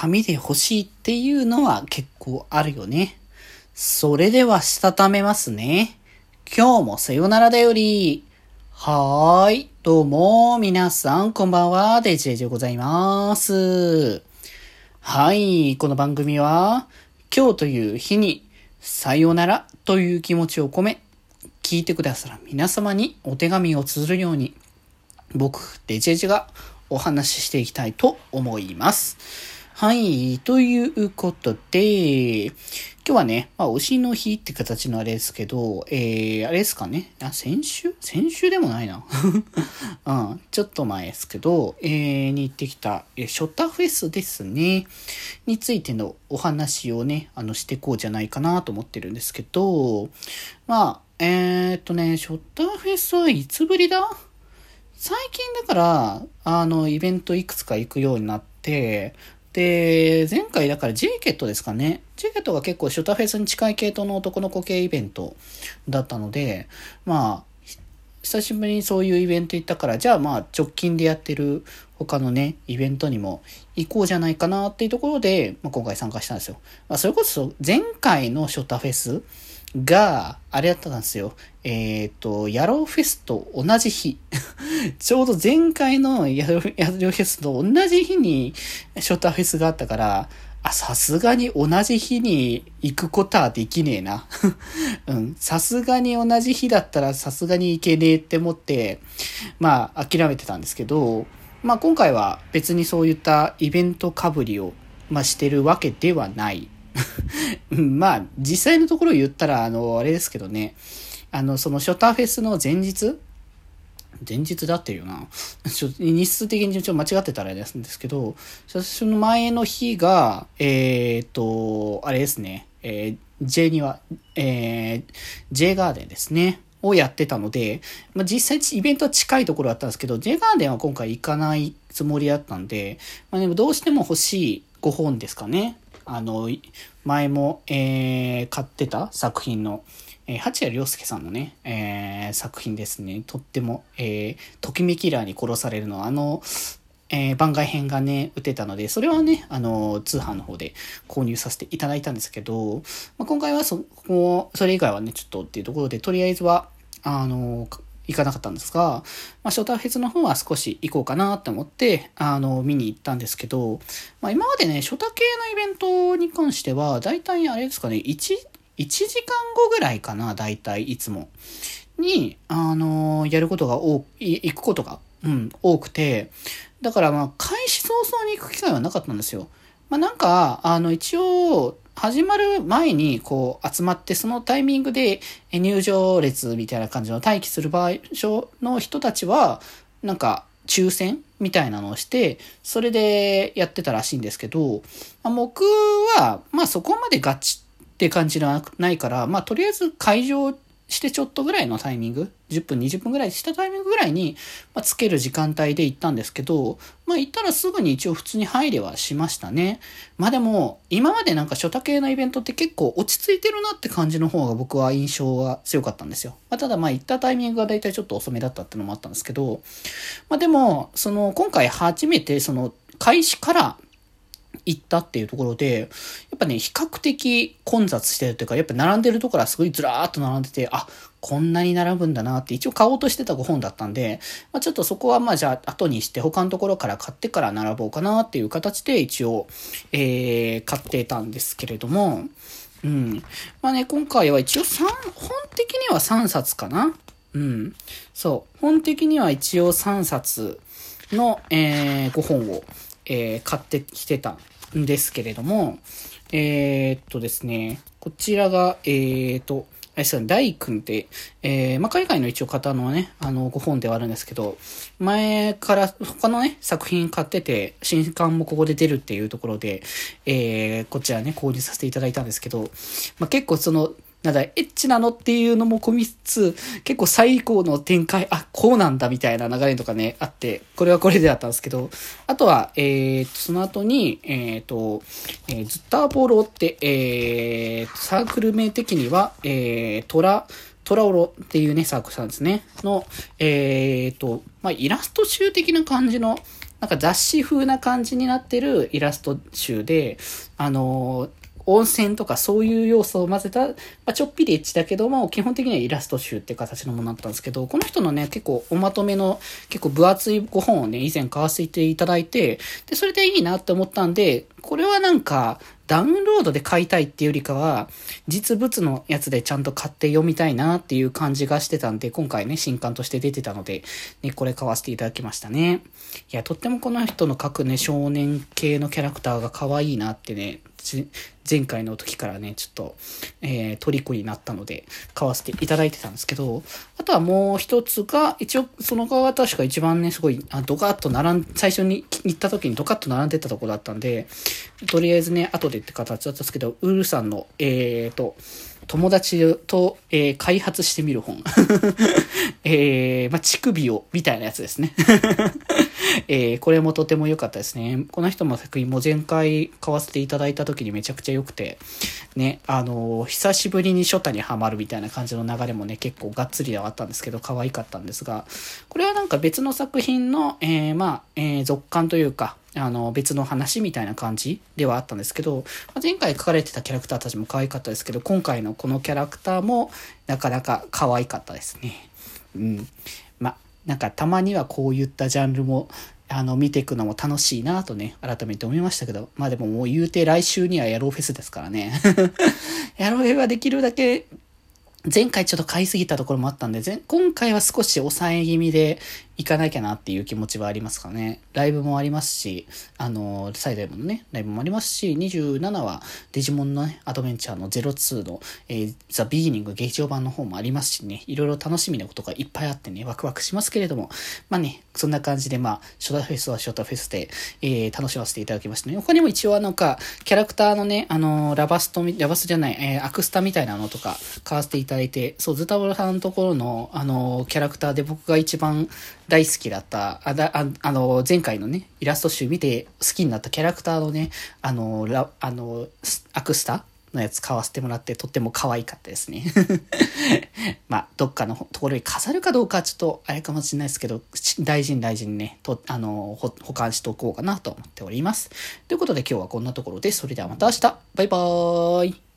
紙で欲しいっていうのは結構あるよね。それではしたためますね。今日もさよならだより。はーい。どうも、皆さん、こんばんは。デジェジでございます。はい。この番組は、今日という日に、さよならという気持ちを込め、聞いてくださる皆様にお手紙を綴るように、僕、デジェジがお話ししていきたいと思います。はい。ということで、今日はね、まあ、牛の日って形のあれですけど、えー、あれですかね？あ、先週？先週でもないな。うん、ちょっと前ですけど、えー、に行ってきた、えショッターフェスですね。についてのお話をね、あの、してこうじゃないかなと思ってるんですけど、まあ、えー、っとね、ショッターフェスはいつぶりだ？最近だから、あの、イベントいくつか行くようになって、で、前回だからジーケットですかね。ジーケットが結構シュタフェスに近い系統の男の子系イベントだったので、まあ、久しぶりにそういうイベント行ったから、じゃあまあ直近でやってる他のね、イベントにも行こうじゃないかなっていうところで、まあ、今回参加したんですよ。まあ、それこそ前回のショタフェスが、あれやったんですよ。えっ、ー、と、ヤローフェスと同じ日。ちょうど前回のヤローフェスと同じ日にショタフェスがあったから、あ、さすがに同じ日に行くことはできねえな。うん。さすがに同じ日だったらさすがに行けねえって思って、まあ諦めてたんですけど、まあ今回は別にそういったイベントかぶりを、まあしてるわけではない。まあ、実際のところ言ったら、あの、あれですけどね、あの、そのショタフェスの前日前日だってるよな。ちょ日数的にちょっと間違ってたらあれなんですけど、その前の日が、えー、っと、あれですね、えー、J には、えー、J ガーデンですね。をやってたので、まあ、実際イベントは近いところだったんですけど、J ガーデンは今回行かないつもりだったんで、まあ、でもどうしても欲しい5本ですかね。あの、前も、えー、買ってた作品の、えー、八谷良介さんのね、えー、作品ですね。とっても、えー、ときめきラーに殺されるのは、あの、えー、番外編がね、打てたので、それはね、あの、通販の方で購入させていただいたんですけど、まあ、今回はそこ、それ以外はね、ちょっとっていうところで、とりあえずは、あの、行かなかったんですが、まあ、ショーターフェスの方は少し行こうかなって思って、あの、見に行ったんですけど、まあ、今までね、ショタ系のイベントに関しては、大体あれですかね、1、1時間後ぐらいかな、大体いつも。に、あのやることが多く、行くことが、うん、多くて、だからまあ、開始早々に行く機会はなかったんですよ。まあ、なんか、あの、一応、始まる前にこう集まってそのタイミングで入場列みたいな感じの待機する場所の人たちはなんか抽選みたいなのをして、それでやってたらしいんですけど、まあ、僕は、まあそこまでガチって感じはないから、まあとりあえず会場してちょっとぐらいのタイミング、10分、20分ぐらいしたタイミングぐらいに、まあ、つける時間帯で行ったんですけど、まあ行ったらすぐに一応普通に入れはしましたね。まあでも、今までなんか初多系のイベントって結構落ち着いてるなって感じの方が僕は印象が強かったんですよ。まあただま行ったタイミングが大体ちょっと遅めだったってのもあったんですけど、まあでも、その今回初めてその開始から行ったっていうところで、やっぱね、比較的混雑してるというか、やっぱ並んでるところはすごいずらーっと並んでて、あ、こんなに並ぶんだなって一応買おうとしてた5本だったんで、まあ、ちょっとそこはまあじゃあ後にして他のところから買ってから並ぼうかなっていう形で一応、えー、買ってたんですけれども、うん。まあね、今回は一応3、本的には3冊かなうん。そう。本的には一応3冊の、えー、5本を、えー、買ってきてたんですけれども、えー、っとですね、こちらが、えー、っと、あれですね、大君って、えー、まあ、海外の一応方のね、あの、ご本ではあるんですけど、前から他のね、作品買ってて、新刊もここで出るっていうところで、えー、こちらね、購入させていただいたんですけど、まあ、結構その、なんだ、エッチなのっていうのも込みつつ、結構最高の展開、あ、こうなんだみたいな流れとかね、あって、これはこれであったんですけど、あとは、えー、その後に、え、ー、と、えー、ズッターポロって、えー、サークル名的には、えー、トラ、トラオロっていうね、サークルさんですね。の、えーと、まあ、イラスト集的な感じのなんか雑誌風な感じになってるイラスト集で、あの温泉とかそういう要素を混ぜた、まあ、ちょっぴりエッチだけども、基本的にはイラスト集っていう形のものだったんですけど、この人のね、結構おまとめの結構分厚いご本をね、以前買わせていただいて、で、それでいいなって思ったんで、これはなんか、ダウンロードで買いたいっていうよりかは、実物のやつでちゃんと買って読みたいなっていう感じがしてたんで、今回ね、新刊として出てたので、ね、これ買わせていただきましたね。いや、とってもこの人の描くね、少年系のキャラクターが可愛いなってね、前回の時からね、ちょっと、えー、虜になったので、買わせていただいてたんですけど、あとはもう一つが、一応、その側が確か一番ね、すごい、あドカッと並ん、最初に行った時にドカッと並んでたとこだったんで、とりあえずね、後でって形だったんですけど、ウールさんの、えーと、友達と、えー、開発してみる本。えー、まあ、乳首を、みたいなやつですね。えー、これもとても良かったですね。この人の作品も前回買わせていただいた時にめちゃくちゃ良くて、ね、あのー、久しぶりに初太にはまるみたいな感じの流れもね、結構がっつりではあったんですけど、可愛かったんですが、これはなんか別の作品の、えー、まあ、えー、続刊というか、あの、別の話みたいな感じではあったんですけど、前回書かれてたキャラクターたちも可愛かったですけど、今回のこのキャラクターもなかなか可愛かったですね。うん。ま、なんかたまにはこういったジャンルも、あの、見ていくのも楽しいなとね、改めて思いましたけど、まあでももう言うて来週にはやろうフェスですからね。やろうフェはできるだけ前回ちょっと買いすぎたところもあったんで、今回は少し抑え気味で行かなきゃなっていう気持ちはありますかね。ライブもありますし、あの、サイド M のね、ライブもありますし、27はデジモンのね、アドベンチャーの02の、えー、ザ・ビギニング劇場版の方もありますしね、いろいろ楽しみなことがいっぱいあってね、ワクワクしますけれども、まあね、そんな感じで、まあ、ショタフェスはショタフェスで、えー、楽しませていただきましたね。他にも一応なんか、キャラクターのね、あの、ラバスト、ラバストじゃない、えー、アクスタみたいなのとか買わせていただいて、そう、ズタボロさんのところの、あの、キャラクターで僕が一番大好きだった、あだああの、前回のね、イラスト集見て好きになったキャラクターのね、あの、ラあの、アクスタのやつ買わせてもらってとっても可愛かったですね。まあ、どっかのところに飾るかどうかちょっとあれかもしれないですけど、大事に大事にね、と、あの、保管しておこうかなと思っております。ということで今日はこんなところで、それではまた明日バイバーイ